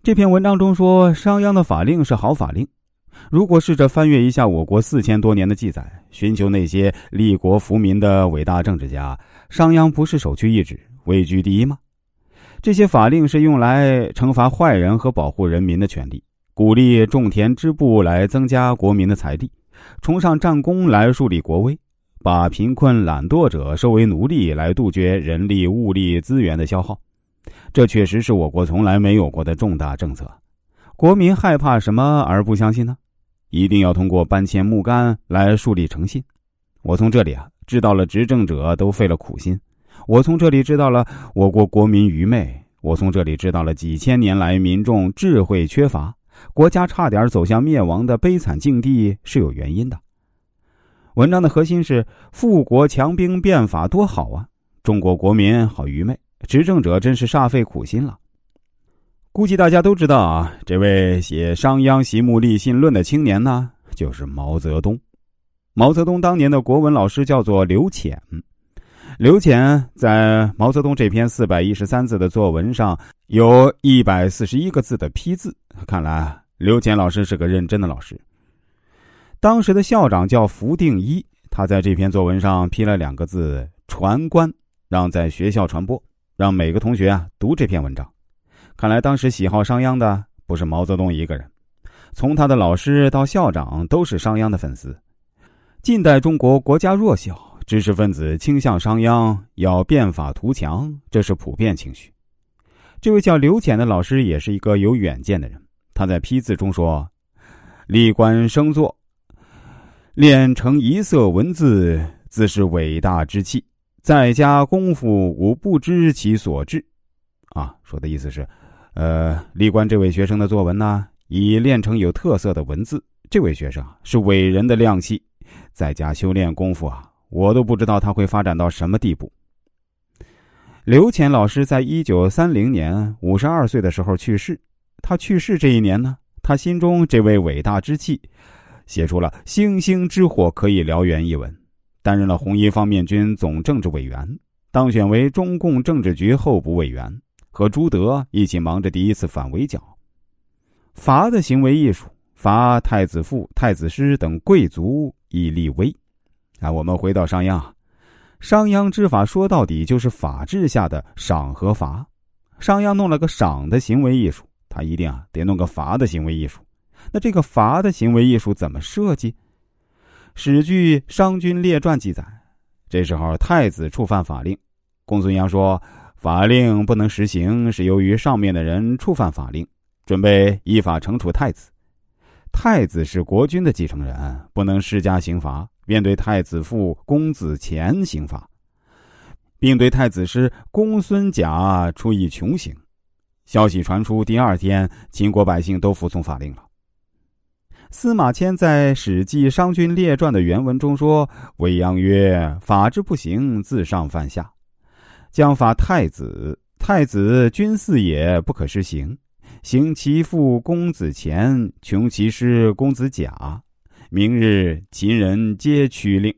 这篇文章中说，商鞅的法令是好法令。如果试着翻阅一下我国四千多年的记载，寻求那些立国福民的伟大政治家，商鞅不是首屈一指、位居第一吗？这些法令是用来惩罚坏人和保护人民的权利，鼓励种田织布来增加国民的财力，崇尚战功来树立国威，把贫困懒惰者收为奴隶来杜绝人力物力资源的消耗。这确实是我国从来没有过的重大政策。国民害怕什么而不相信呢？一定要通过搬迁木杆来树立诚信。我从这里啊知道了执政者都费了苦心。我从这里知道了我国国民愚昧，我从这里知道了几千年来民众智慧缺乏，国家差点走向灭亡的悲惨境地是有原因的。文章的核心是富国强兵变法多好啊，中国国民好愚昧，执政者真是煞费苦心了。估计大家都知道啊，这位写《商鞅习木立信论》的青年呢，就是毛泽东。毛泽东当年的国文老师叫做刘潜。刘潜在毛泽东这篇四百一十三字的作文上，有一百四十一个字的批字。看来刘潜老师是个认真的老师。当时的校长叫福定一，他在这篇作文上批了两个字“传观”，让在学校传播，让每个同学啊读这篇文章。看来当时喜好商鞅的不是毛泽东一个人，从他的老师到校长都是商鞅的粉丝。近代中国国家弱小。知识分子倾向商鞅，要变法图强，这是普遍情绪。这位叫刘潜的老师也是一个有远见的人。他在批字中说：“历官生作，练成一色文字，自是伟大之气。在家功夫，吾不知其所至。”啊，说的意思是，呃，历官这位学生的作文呢，已练成有特色的文字。这位学生是伟人的亮器，在家修炼功夫啊。我都不知道他会发展到什么地步。刘潜老师在一九三零年五十二岁的时候去世。他去世这一年呢，他心中这位伟大之气，写出了“星星之火可以燎原”一文，担任了红一方面军总政治委员，当选为中共政治局候补委员，和朱德一起忙着第一次反围剿。伐的行为艺术，伐太子傅、太子师等贵族以立威。啊，我们回到商鞅，商鞅之法说到底就是法治下的赏和罚。商鞅弄了个赏的行为艺术，他一定啊得弄个罚的行为艺术。那这个罚的行为艺术怎么设计？史据《商君列传》记载，这时候太子触犯法令，公孙鞅说法令不能实行，是由于上面的人触犯法令，准备依法惩处太子。太子是国君的继承人，不能施加刑罚。便对太子父公子虔刑罚，并对太子师公孙贾处以穷刑。消息传出，第二天，秦国百姓都服从法令了。司马迁在《史记·商君列传》的原文中说：“未央曰：‘法之不行，自上犯下。’将法太子，太子君嗣也，不可施行。行其父公子虔，穷其师公子贾。”明日秦人皆趋令。